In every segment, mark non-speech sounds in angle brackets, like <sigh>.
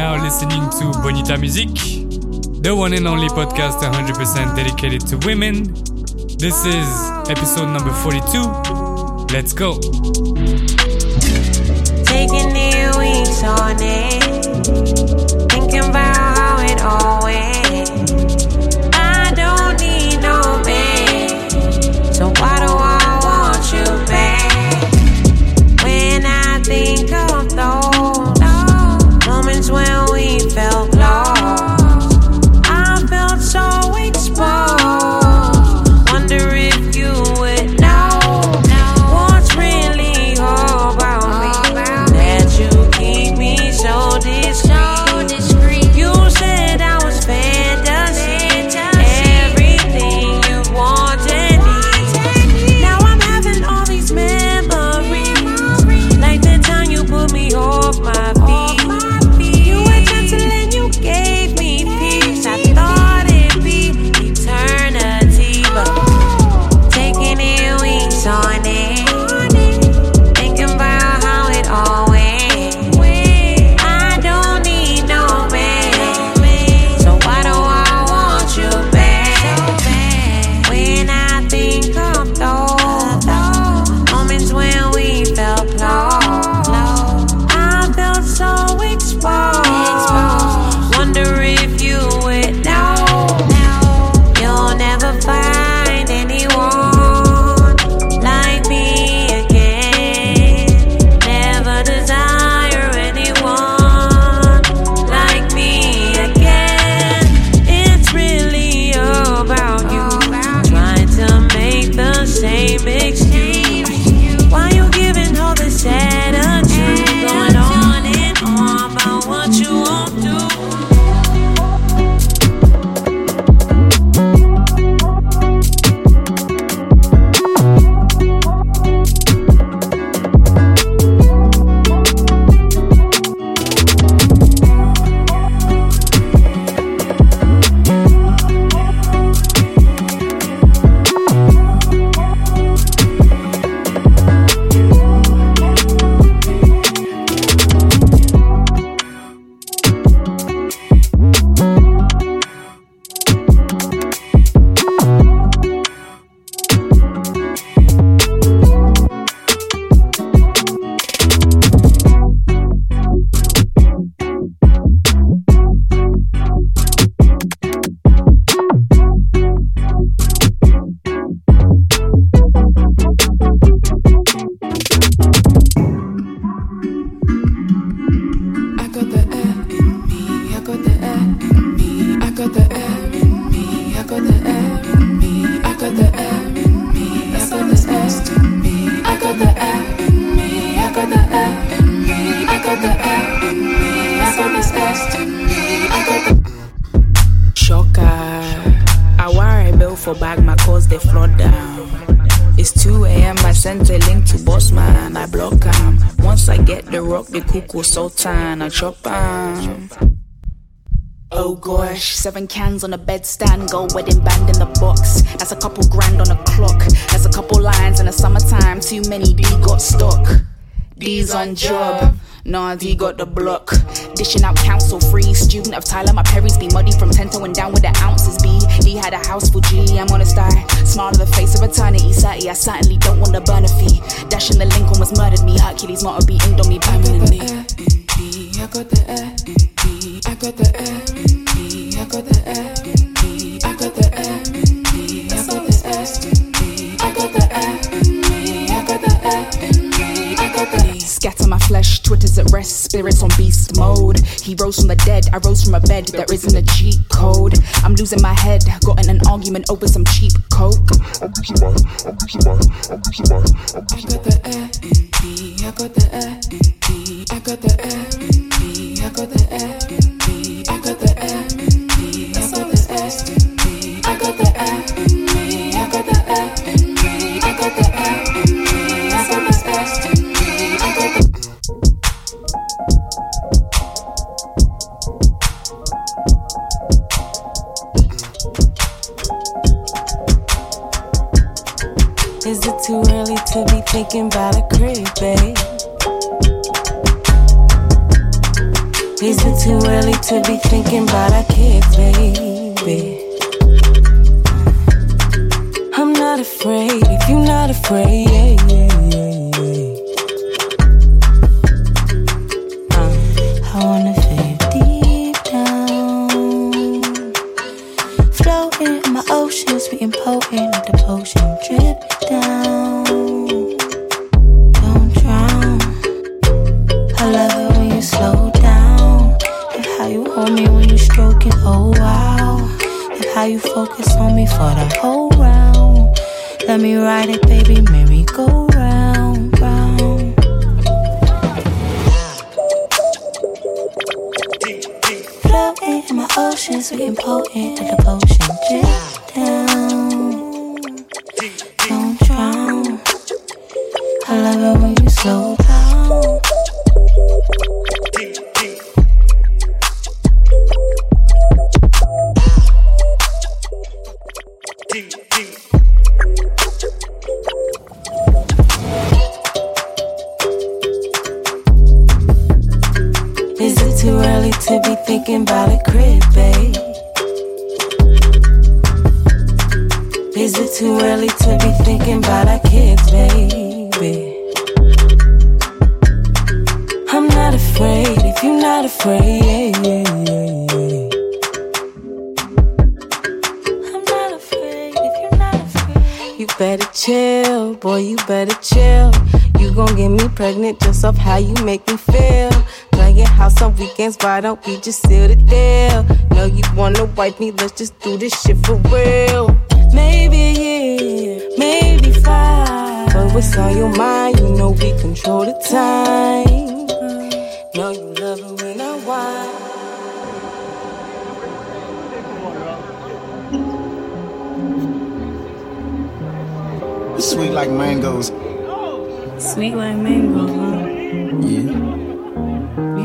now listening to Bonita Music, the one and only podcast 100% dedicated to women. This is episode number 42. Let's go. Taking weeks on it, thinking about how it cans on a bed stand, gold wedding band in the box. That's a couple grand on a clock. That's a couple lines in the summertime. Too many D got stock. D's on job. Nah, D got the block. Dishing out council free. Student of Tyler, my Perry's be muddy from Tento and down with the ounces. B. D had a house for G. I'm on a star. Smile of the face of eternity. Sati, I certainly don't want to burn a fee. Dashing the link almost murdered me. Hercules motto be inked on me permanently. in. I got the air in my flesh, Twitter's at rest, spirits on beast mode. He rose from the dead, I rose from a bed, there isn't a cheat code. I'm losing my head, got in an argument over some cheap coke. I got the air in got the air in got the air in. Thinking about a crib, babe? Is it too early to be thinking about our kids, baby? I'm not afraid if you're not afraid. Yeah, yeah, Let me ride it, baby, merry go round, round. Floating in my ocean, sweet and potent, let the potion drip down. Don't drown. I love it when you slow weekends, why don't we just seal the deal? Know you wanna wipe me, let's just do this shit for real. Maybe a year, maybe five. But what's on your mind? You know we control the time. Know you love it when I whine. Sweet like mangoes. Sweet like mangoes, huh? Yeah.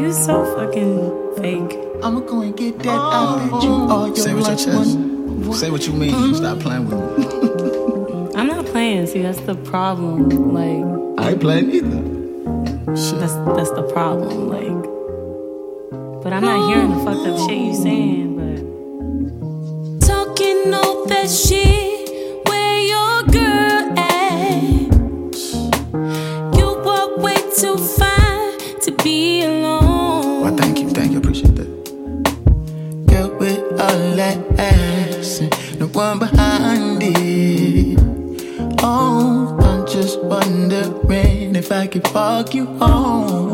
You so fucking fake. I'ma go and get that. Oh. I bet you all your Say what your lunch chest. money. Say what you mean. Mm-hmm. Stop playing with me. <laughs> I'm not playing. See, that's the problem. Like, I ain't playing either. Shit. that's that's the problem. Like, but I'm not hearing the fucked up shit you saying. But Talking all that shit, if I could fuck you home.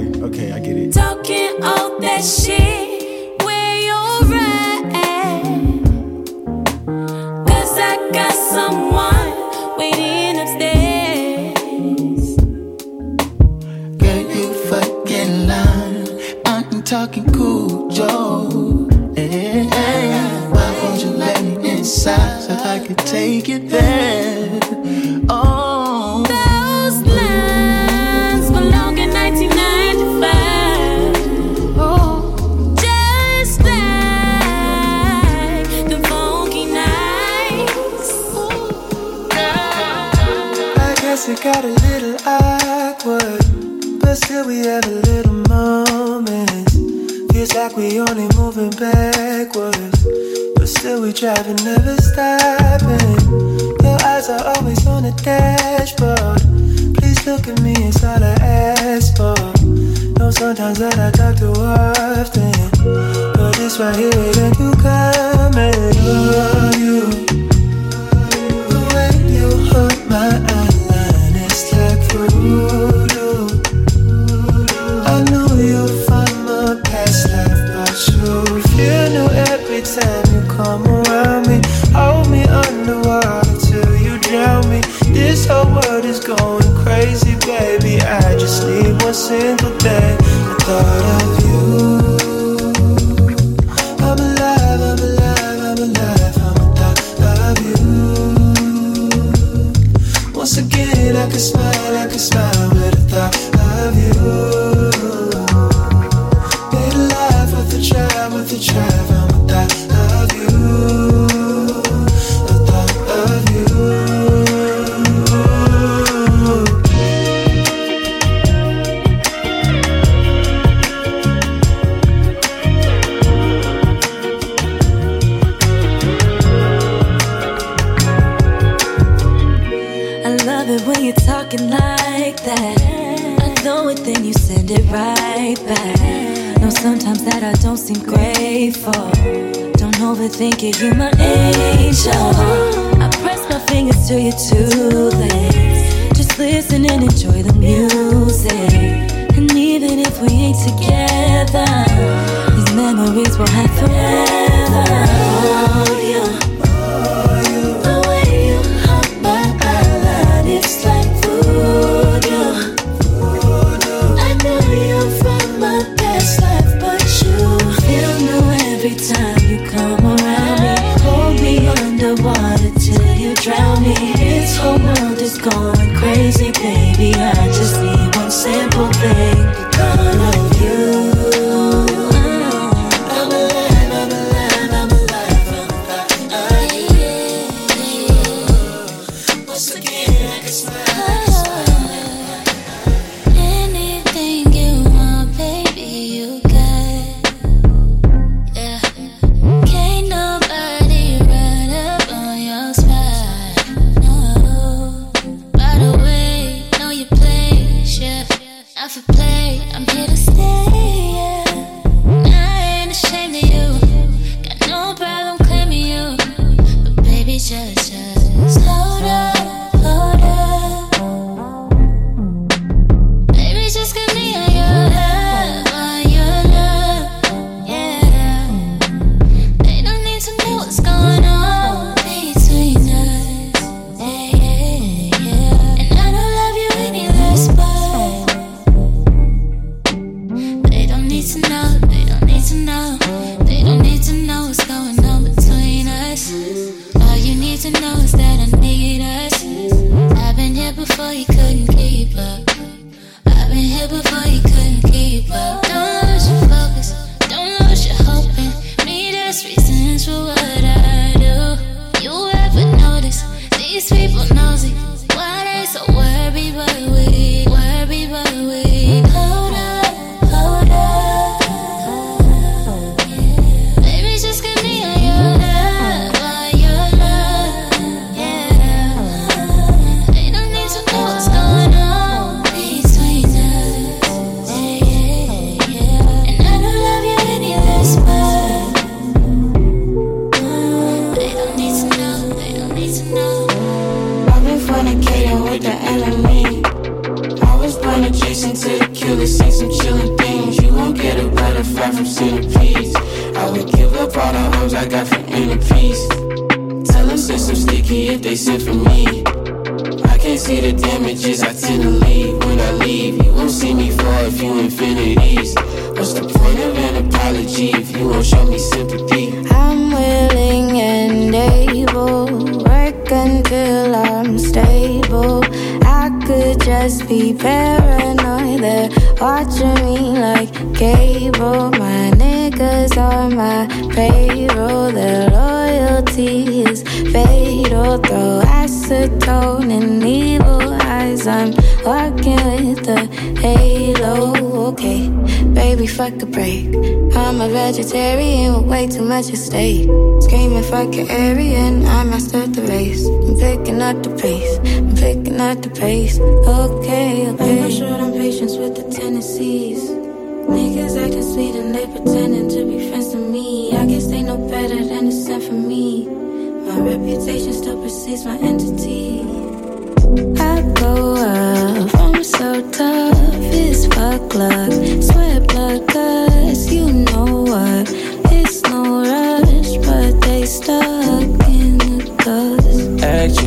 Okay, okay, I get it. Talking all that shit, where you're at. Cause I got someone waiting upstairs. Girl, you fucking lying. I'm talking cool, Joe. A little moments. Feels like we only moving backwards, but still we driving, never stopping. Your eyes are always on the dashboard. Please look at me, it's all I ask for. Know sometimes that I talk too often, but this right here, then you come and love you. The way you hold my eye, it's like voodoo. every time you come around me. Hold me underwater till you drown me. This whole world is going crazy, baby. I just need one single day. I thought of you.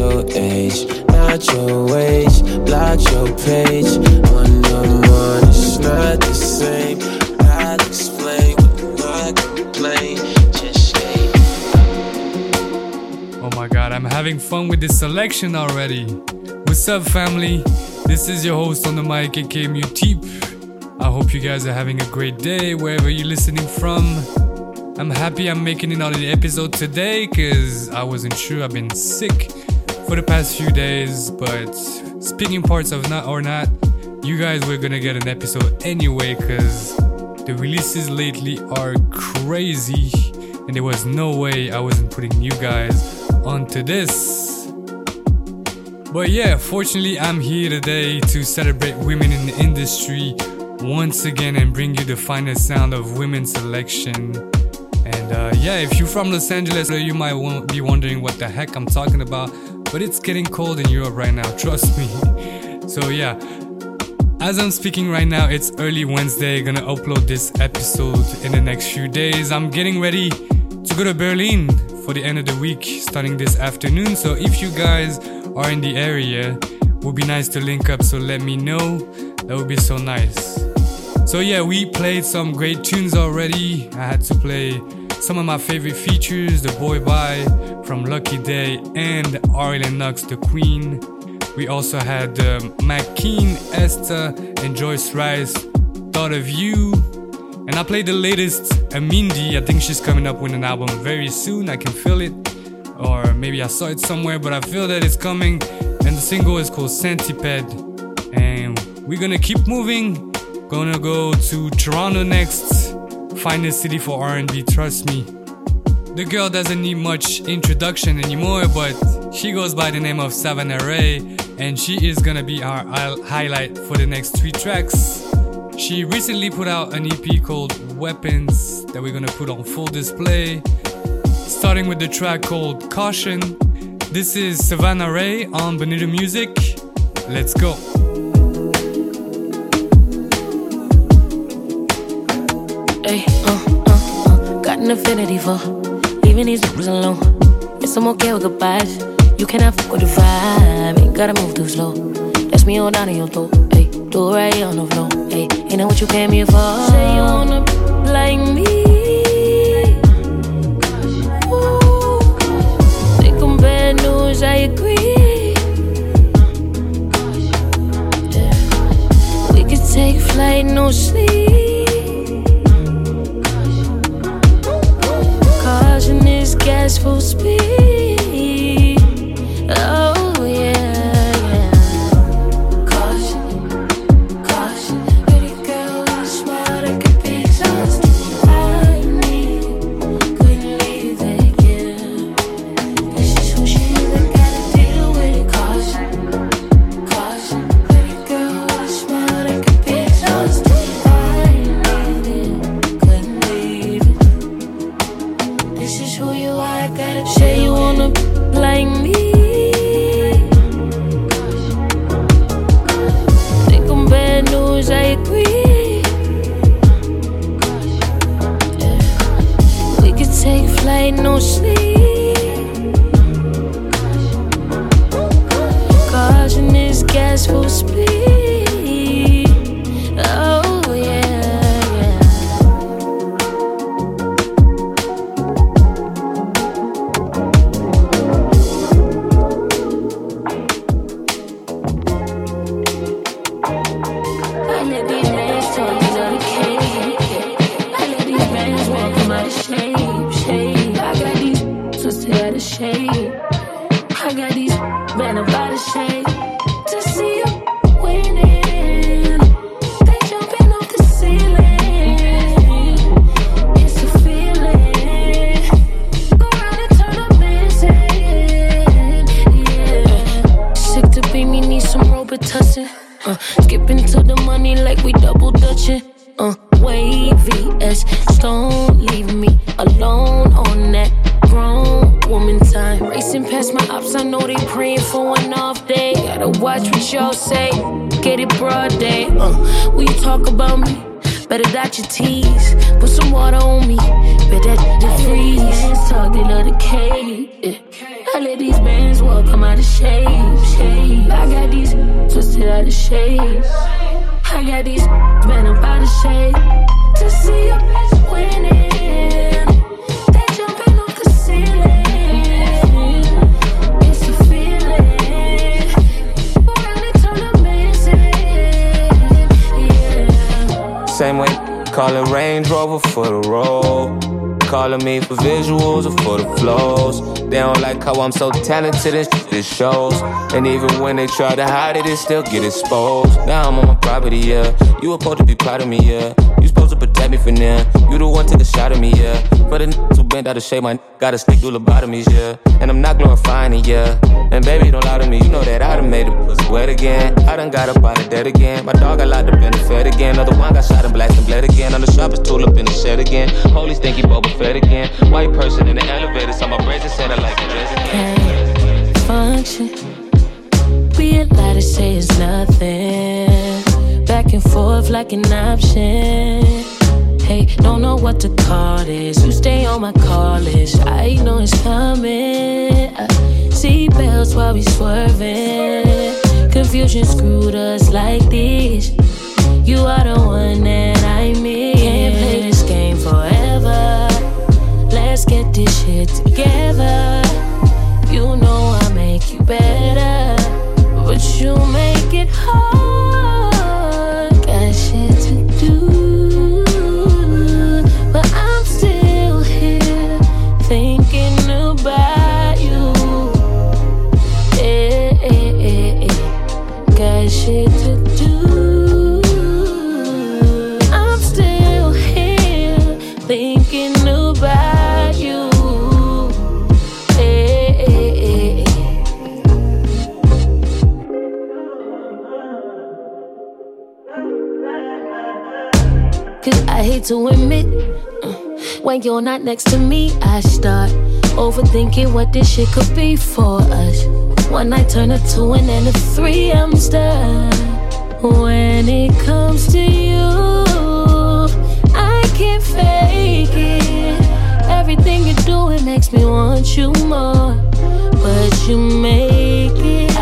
Your age, not your. Block your page. One on one, it's not the same. I'll explain what complain. Oh my god, I'm having fun with this selection already. What's up, family? This is your host on the mic, aka Muteep. I hope you guys are having a great day wherever you're listening from. I'm happy I'm making the episode today because I wasn't sure. I've been sick for the past few days, but speaking parts of not or not, you guys were gonna get an episode anyway because the releases lately are crazy and there was no way I wasn't putting you guys onto this. But yeah, fortunately, I'm here today to celebrate women in the industry once again and bring you the finest sound of women's selection. And uh, yeah, if you're from Los Angeles, you might be wondering what the heck I'm talking about, but it's getting cold in Europe right now, <laughs> trust me. So yeah, as I'm speaking right now, it's early Wednesday. Gonna upload this episode in the next few days. I'm getting ready to go to Berlin for the end of the week, starting this afternoon. So if you guys are in the area, would be nice to link up. So let me know. That would be so nice. So yeah, we played some great tunes already. I had to play some of my favorite features, The Boy Bye from Lucky Daye and Ari Lennox, The Queen. We also had um, McKeen, Esther, and Joyce Wrice, Thought of You. And I played the latest Amindi. I think she's coming up with an album very soon. I can feel it. Or maybe I saw it somewhere, but I feel that it's coming. And the single is called Centipede. And we're gonna keep moving. Gonna go to Toronto next. Finest city for R&B, trust me. The girl doesn't need much introduction anymore, but she goes by the name of Savannah Ré, and she is gonna be our highlight for the next three tracks. She recently put out an EP called Weapons that we're gonna put on full display. Starting with the track called Caution. This is Savannah Ré on Bonita Music. Let's go. Ay, uh, uh, uh, got an affinity for leaving these niggas alone. Yes, I'm okay with goodbyes. You cannot fuck with the vibe. Ain't gotta move too slow. That's me on down in your throat. Ay, do it right on the floor. Ay, ain't that what you came here for? Say you wanna be like me. Ooh, think I'm bad news. I agree. We could take flight, no sleep. Gas full speed. Oh is gas it shows. And even when they try to hide it, it still get exposed. Now I'm on my property, yeah. You were supposed to be proud of me, yeah. You supposed to protect me from them. You the one took a shot at me, yeah. For the n- who bent out of shape, my n- gotta stick through lobotomies, yeah. And I'm not glorifying it, yeah. And baby, don't lie to me, you know that I done made the pussy wet again. I done got up out of dead again. My dog got locked up in the fed again. Another one got shot and blacked and bled again. I'm the sharpest tool up in the shed again. Holy stinky Boba Fett again. White person in the elevator, so my brains are center like a dress again. We lie to say it's nothing. Back and forth like an option. Hey, don't know what to call this. You stay on my call list. I know it's coming. Uh, Seatbelts while we swerving. Confusion screwed us like this. You are the one that I miss. Can't play this game forever. Let's get this shit together. You know I make you better, but you make it hard. To admit, uh, when you're not next to me, I start overthinking what this shit could be for us. One night turn a two and then a three, I'm stuck. When it comes to you, I can't fake it. Everything you do, it makes me want you more. But you make it.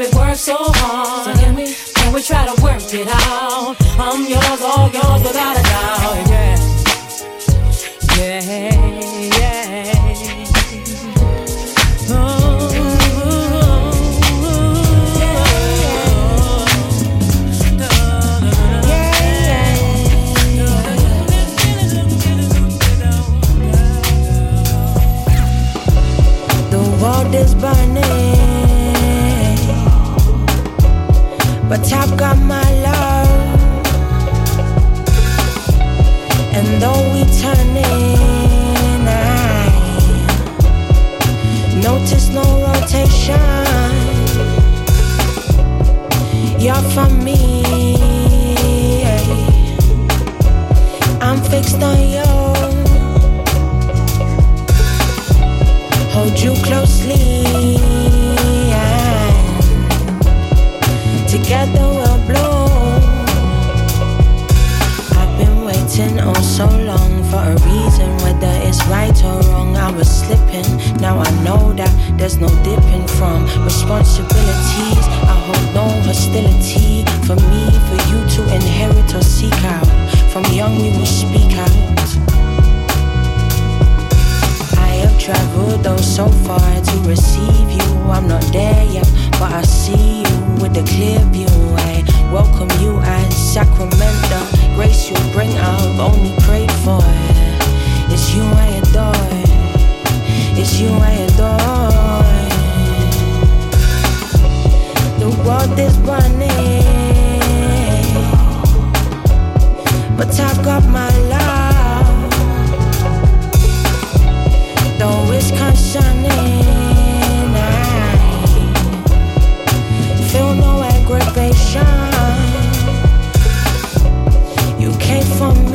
It works so hard. So can we, can we try to work it out? I'm yours, all yours, there's no dipping from responsibilities. I hold no hostility for me, for you to inherit or seek out. From young we will speak out. I have traveled though so far to receive you. I'm not there yet, but I see you with a clear view. I welcome you as Sacramento. Grace you bring, I've only prayed for. It. It's you I adore. It's you I adore. The world is burning, but I've got my love. Though it's concerning, I feel no aggravation. You came for me,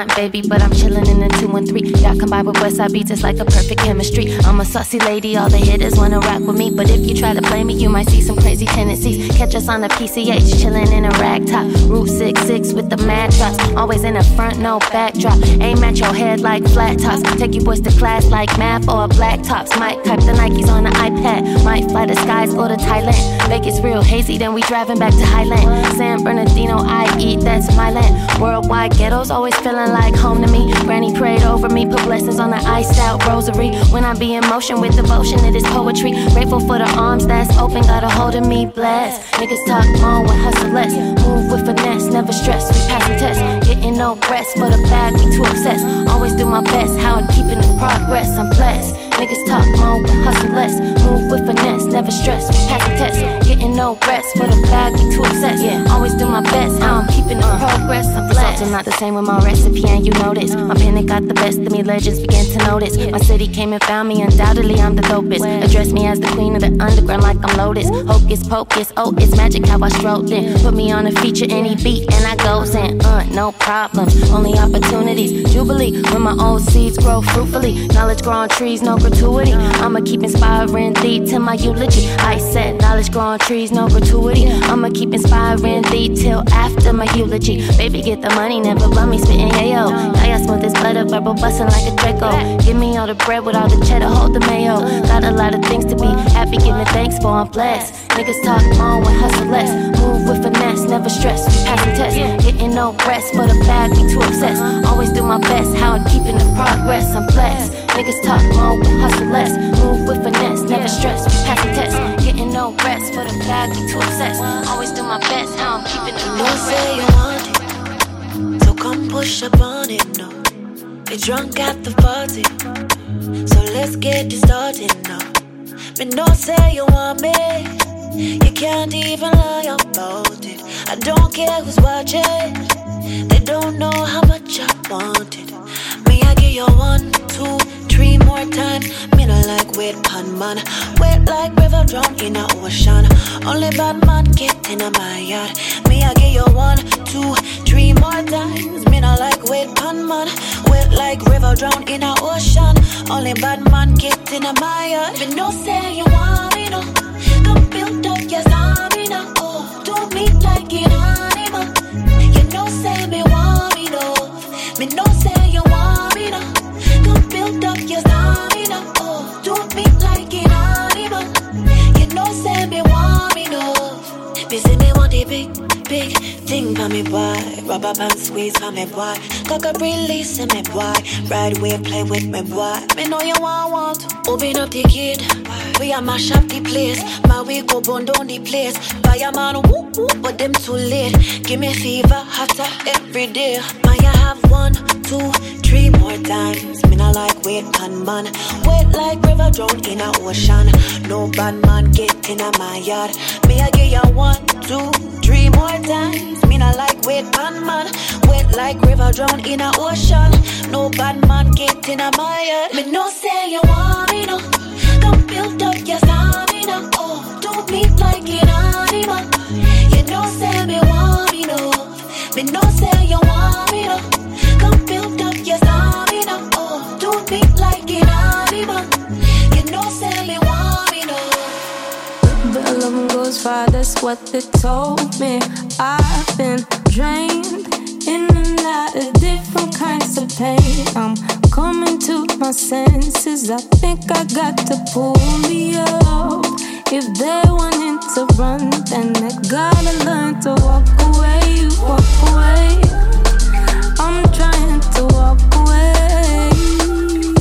the 909, baby, but I'm chillin' in the 213. Y'all combine with Westside beats, it's like a perfect chemistry. I'm a saucy lady, all the hitters wanna rock with me. But if you try to play me, you might see some crazy tendencies. Catch us on the PCH, chillin' in a rag top. Route 66 with the mad. Always in the front, no backdrop. Aim at your head like flat tops. Take you boys to class like math or black tops. Might type the Nikes on the iPad. Might fly the skies, go to Thailand. Make it real hazy, then we driving back to Highland. San Bernardino, I eat, that's my land. Worldwide ghettos always feeling like home to me. Granny prayed over me, put blessings on the iced out rosary. When I be in motion with devotion, it is poetry. Grateful for the arms that's open, got a hold of me, blessed. Niggas talk more when hustle less. Move with finesse, never stress. We pass passing tests, getting no rest for the bag, we too obsessed. Always do my best, how I'm keeping the progress, I'm blessed. Niggas talk more when hustle less. Move with finesse, never stress. We passing tests, getting no rest for the bag, we too obsessed. Yeah, always do my best, how I'm keeping the progress, I'm blessed. Are not the same with my recipe, and you know this. My pen it got the best of me, legends began to notice. My city came and found me, undoubtedly I'm the dopest. Address me as the queen of the underground like I'm Lotus. Hocus pocus, oh, it's magic how I strolled in. Put me on a feature, any beat, and I goes in. Uh, no problem, only opportunities. Jubilee, when my old seeds grow fruitfully. Knowledge grow on trees, no gratuity. I'ma keep inspiring thee till my eulogy. I said, knowledge grow on trees, no gratuity. I'ma keep inspiring thee till after my eulogy. Baby, get the money, never bum me spitting yayo. Now y'all smooth as butter, verbal bustin' like a Draco. Give me all the bread with all the cheddar, hold the mayo. Got a lot of things to be happy, giving thanks for, I'm blessed. Niggas talk more when hustle less. Move with finesse, never stress. We passing tests, getting no rest for the bag, we too obsessed. Always do my best, how I'm keeping the progress, I'm blessed. Niggas talk more when hustle less. Move with finesse, never stress. We passing tests, getting no rest for the bag, we too obsessed. Always do my best, how I'm keeping the progress. You say you want it, so come push up on it. No, we drunk at the party, so let's get it started now. Me no say you want me, you can't even lie about it. I don't care who's watching, they don't know how much I want it. Me I give you one, two, three more times. Me no like wait pan man, wait like river drown in a ocean. Only bad man get in my yard. Me I give you one, two, three more times. Me no like wait pan man, wait like river drown in a ocean. Only bad man get in my yard. Me no say you want me no, Ride wave play with me boy. Me know you want want open up the kid. We a mash up the place. My we go burn down the place. Fireman, whoop whoop, but them too late. Give me fever, hotter every day. My I have one, two, three more times. Me not like wait on man. Wait like river drown in a ocean. No bad man get in a my yard. Me I give you one, two, three more times. Me not like wait on man. Wait like river drown in a ocean. No bad man get in a my yard. Me no say you want me no. Don't build up your stamina. Oh, don't be like an animal. You know say me want me. Me no say you want me no. Come build up your stamina. Oh, don't be like an animal. You know say me want me no. But goes far, that's what they told me. I've been drained in and out of different kinds of pain. I'm coming to my senses. I think I got to pull me up. If they wanting to run, then they gotta learn to walk away, walk away. I'm trying to walk away.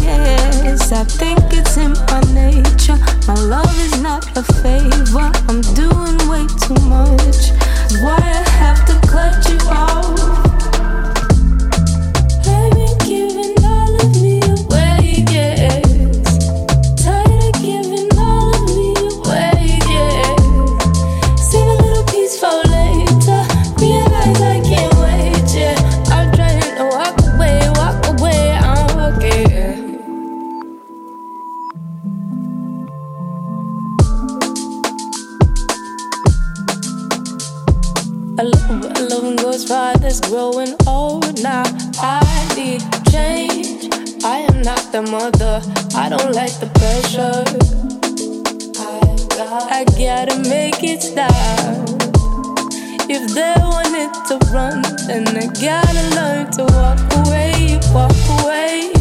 Yes, I think it's in my nature. My love is not a favor. I'm doing way too much. Why I have to cut you off. A love, a love goes far, that's growing old now. I need change. I am not the mother. I don't like the pressure. I gotta make it stop. If they want it to run, then they gotta learn to walk away, walk away.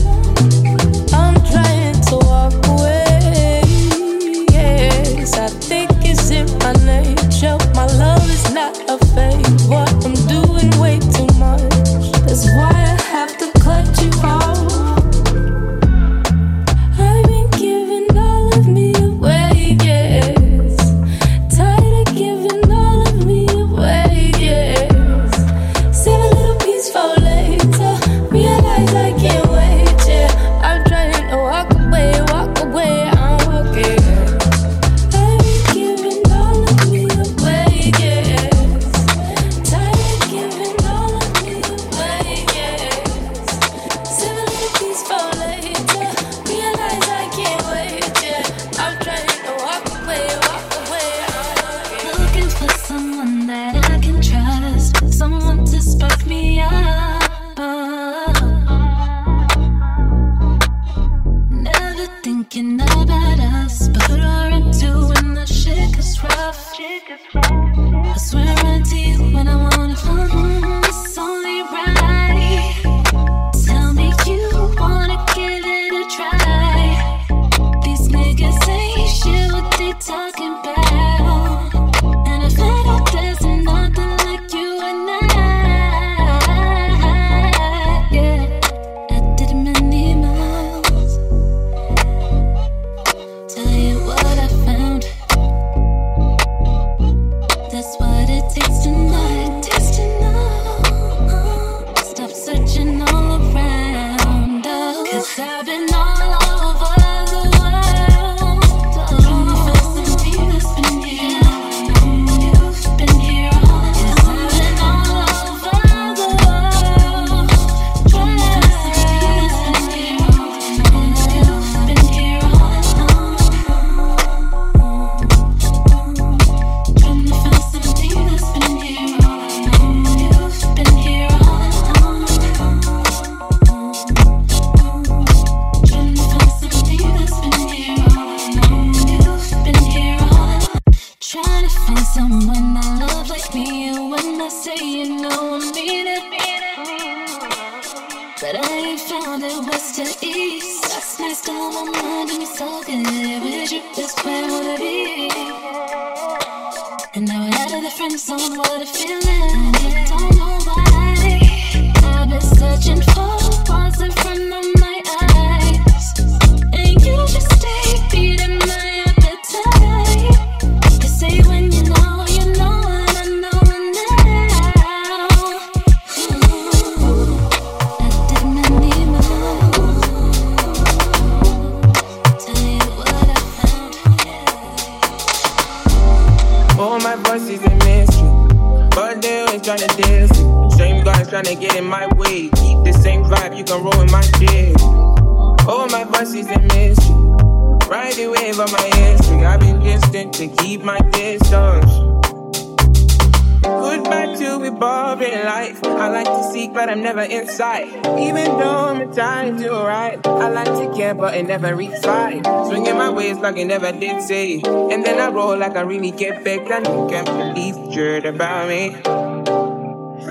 Boring life. I like to seek, but I'm never inside. Even though I'm trying to ride, I like to care, but it never reach side. Swinging my ways like I never did say. And then I roll like I really get back. And you can't believe you heard about me.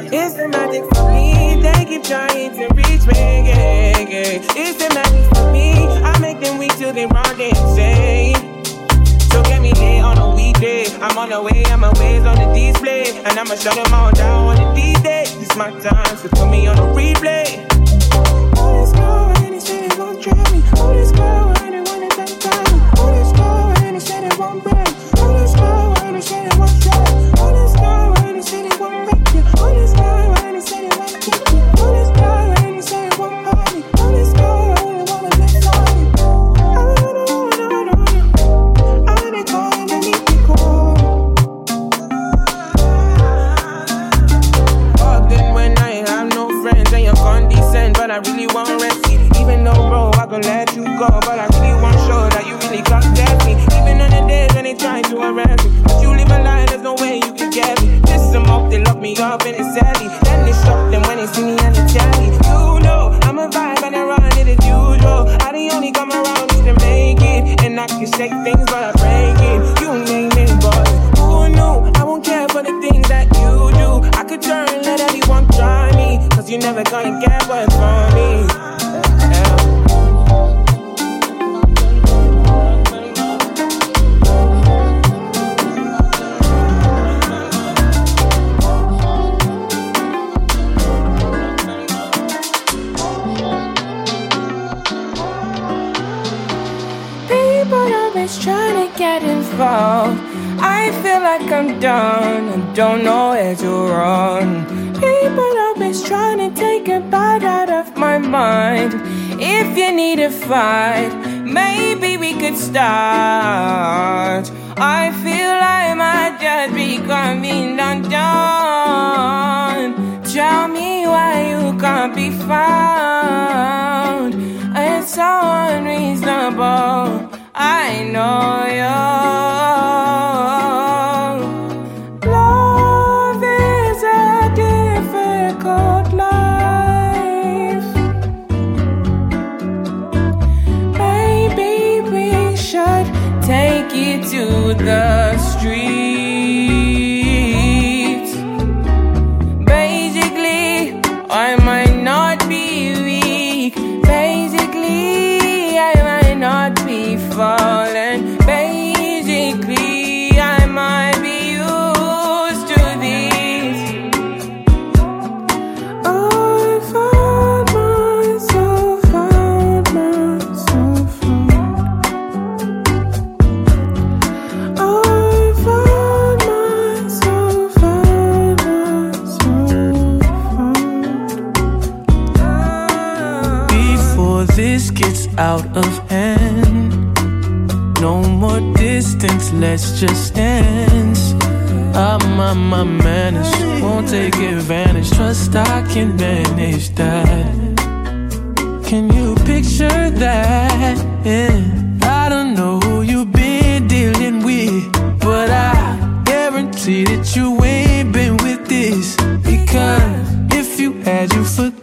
It's the magic for me. They keep trying to reach me. Yeah, yeah. It's the magic for me. I make them weak till they run they insane. So get me there on a weekday. I'm on the way, I'm a on the display. And I'ma shut them all down on the my time, so put me on a replay. Oh, this girl, and they say they won't me. Oh, this and me. Oh, this and they say they won't break. Up and it's sadly. Then they stop them when they see me on the telly. You know, I'm a vibe and I run it as usual. I the only come around just to make it, and I can shake things, but I break it. You name it, boy. Who knew? I won't care for the things that you do. I could turn, let everyone try me. Cause you're never gonna get what's for me. Always trying to get involved. I feel like I'm done and don't know where to run. People always trying to take a bite out of my mind. If you need a fight, maybe we could start. I feel like might just be coming undone. Tell me why you can't be found. It's so unreasonable. I know you. Out of hand, no more distance, let's just dance. Ah, I'm on my manners, won't take advantage. Trust I can manage that. Can you picture that? Yeah. I don't know who you've been dealing with, but I guarantee that you ain't been with this. Because if you had, you forget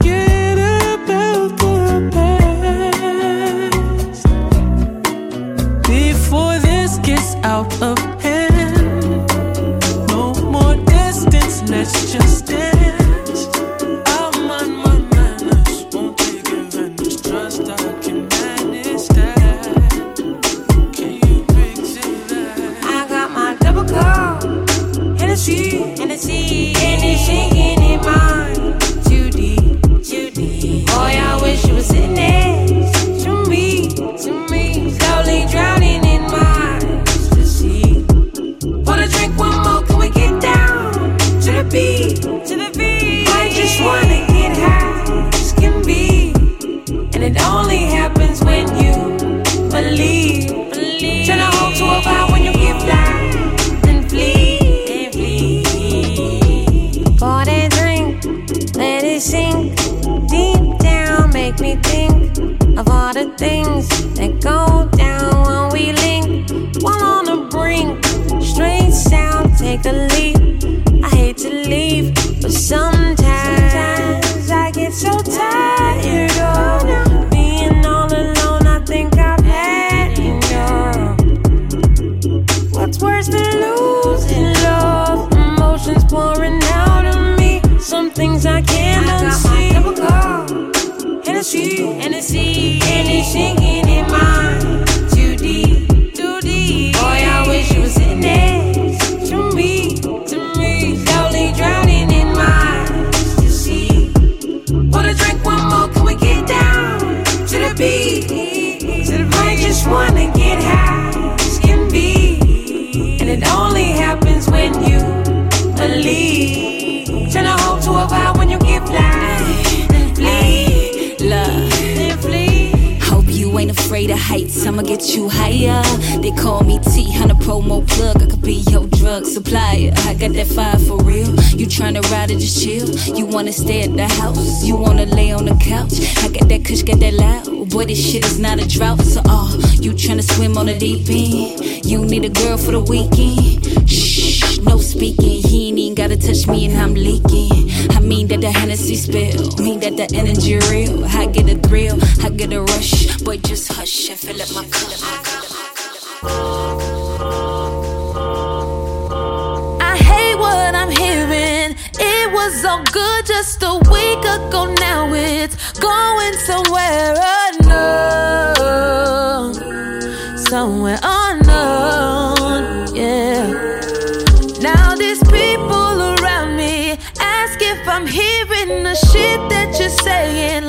of heights. I'ma get you higher. They call me T, a promo plug. I could be your drug supplier. I got that fire for real. You tryna ride or just chill? You wanna stay at the house? You wanna lay on the couch? I got that kush, got that loud. Boy, this shit is not a drought. So, oh, you tryna swim on the deep end? You need a girl for the weekend? Shh, no speaking. Ain't gotta touch me and I'm leaking. I mean that the Hennessy spill. Mean that the energy real. I get a thrill, I get a rush. Boy, just hush and fill up my cup. I hate what I'm hearing. It was all good just a week ago. Now it's going somewhere unknown. Somewhere unknown.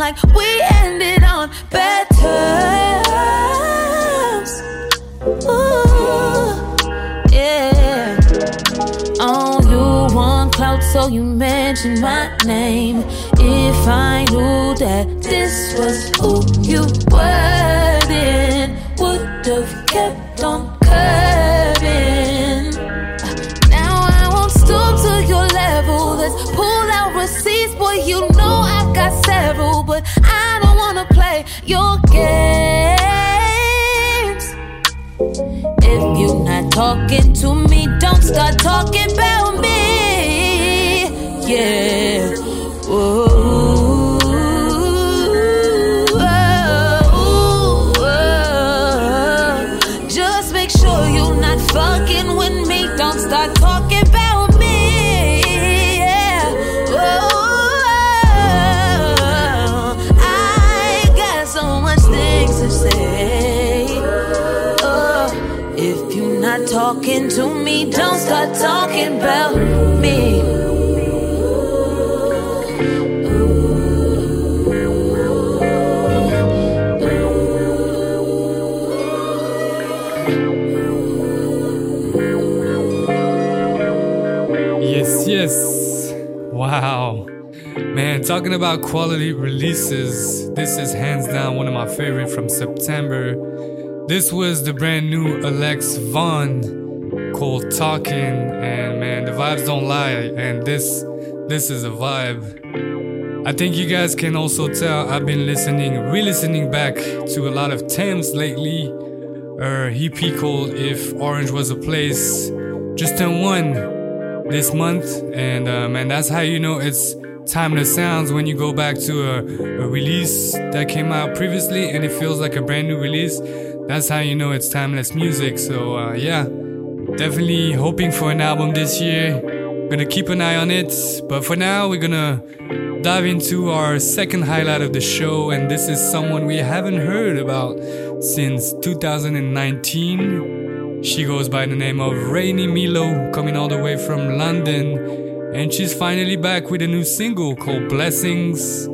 Like we ended on bad terms. Ooh, yeah. Oh, you want clout, so you mention my name. If I knew that this was who you were, then would've talking to me, don't start talking about talking to me, don't start talking about me. Yes, yes. Wow. Man, talking about quality releases, this is hands down one of my favorite from September. This was the brand new Alex Vaughn called Talking, and man, the vibes don't lie, and this this is a vibe. I think you guys can also tell I've been listening, re-listening back to a lot of Tems lately. Her EP called If Orange Was a Place just turned one this month, and uh, man, that's how you know it's timeless sounds when you go back to a, a release that came out previously and it feels like a brand new release. That's how you know it's timeless music. So uh, yeah, definitely hoping for an album this year. Gonna keep an eye on it, but for now we're gonna dive into our second highlight of the show, and this is someone we haven't heard about since 2019. She goes by the name of Rainy Milo, coming all the way from London, and she's finally back with a new single called Blessings.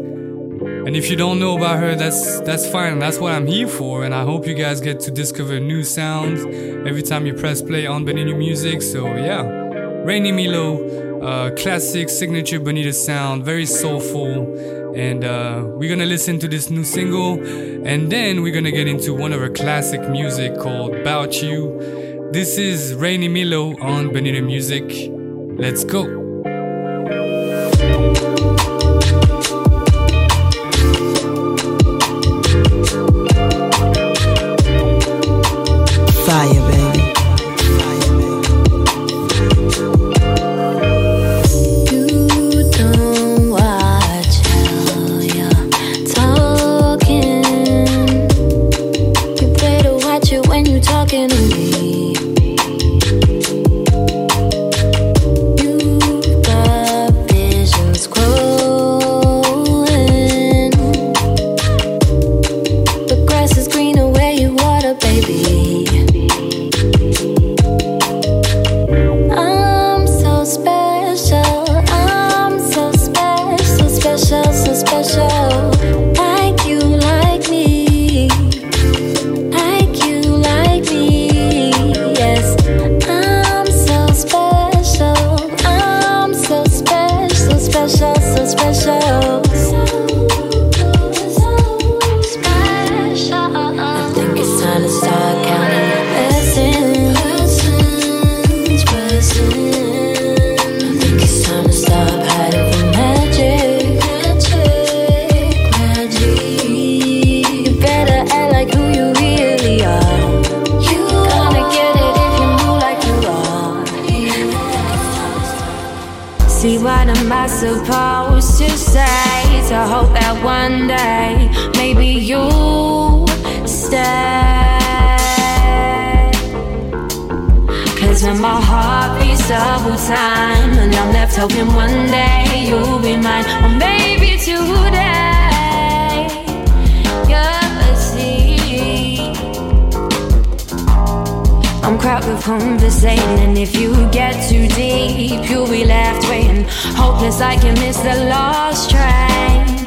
And if you don't know about her, that's that's fine. That's what I'm here for, and I hope you guys get to discover new sounds every time you press play on Bonita Music. So yeah, Rainy Milo, uh, classic signature Bonita sound, very soulful. And uh, we're gonna listen to this new single, and then we're gonna get into one of her classic music called About You. This is Rainy Milo on Bonita Music. Let's go. Time And I'm left hoping one day you'll be mine Or maybe today. You'll see I'm crowded with conversating. And if you get too deep You'll be left waiting. Hopeless like you missed the last train.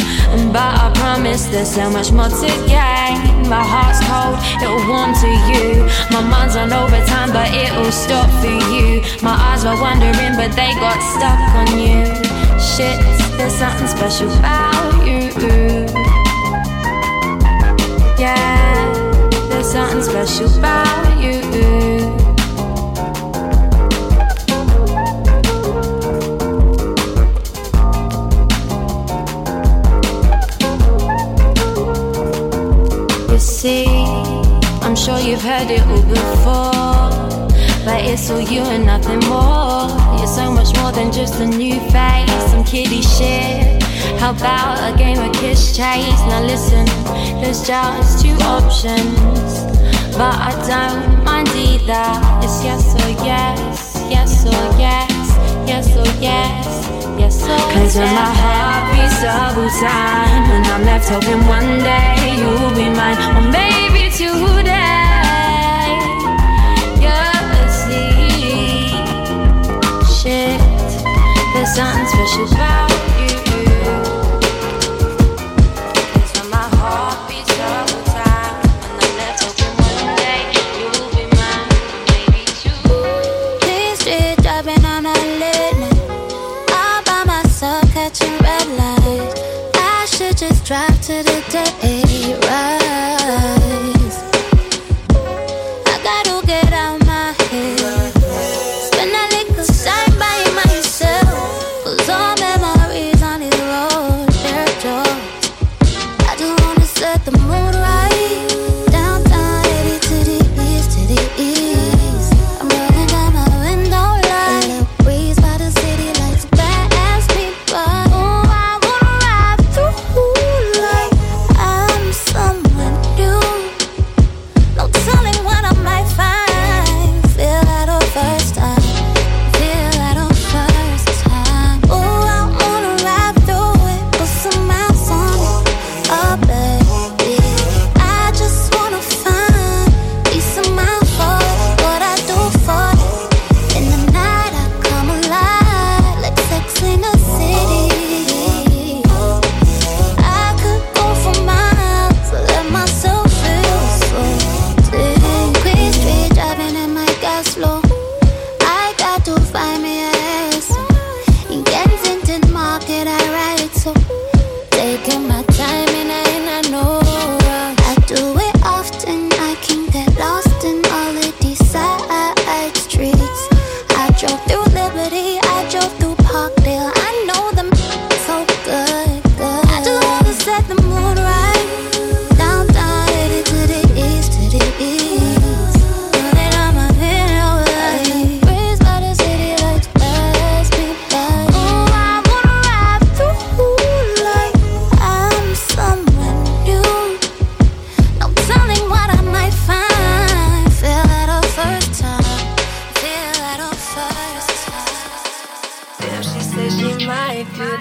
But I promise there's so much more to gain. My heart's cold, it'll warm to you. My mind's on overtime, but it'll stop for you. My eyes were wandering, but they got stuck on you. Shit, there's something special about you. Yeah, there's something special about you. Sure you've heard it all before. But it's all you and nothing more. You're so much more than just a new face, some kiddie shit. How about a game of kiss chase? Now listen, there's just two options. But I don't mind either. It's yes or yes, yes or yes, yes or yes, yes or yes. Cause when my heart beats double time, and I'm left hoping one day you'll be mine, or maybe today. Something special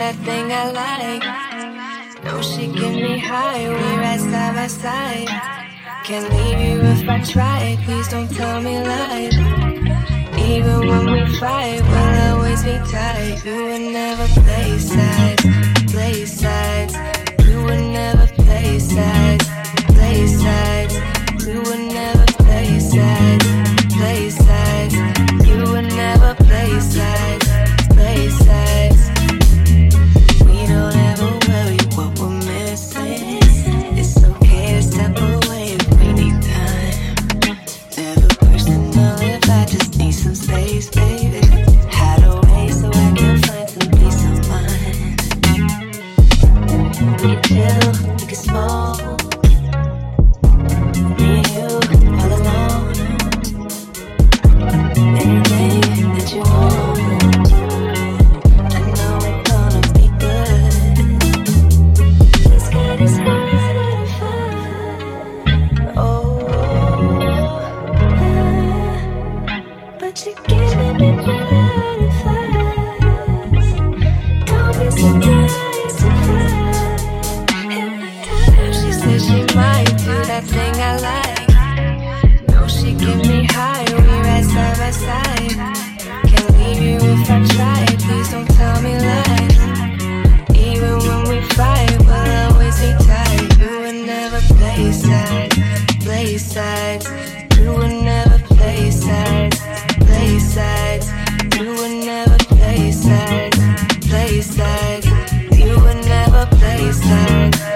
that thing I like. No, she give me high, we ride side by side. Can't leave you if I try, please don't tell me lies. Even when we fight, we'll always be tight. You would never play sides, play sides. You would never play sides, play sides. You would sides, play. You would never play sides,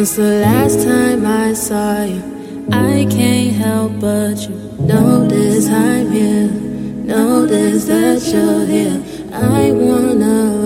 Since the last time I saw you, I can't help but you notice I'm here. Notice that you're here. I wanna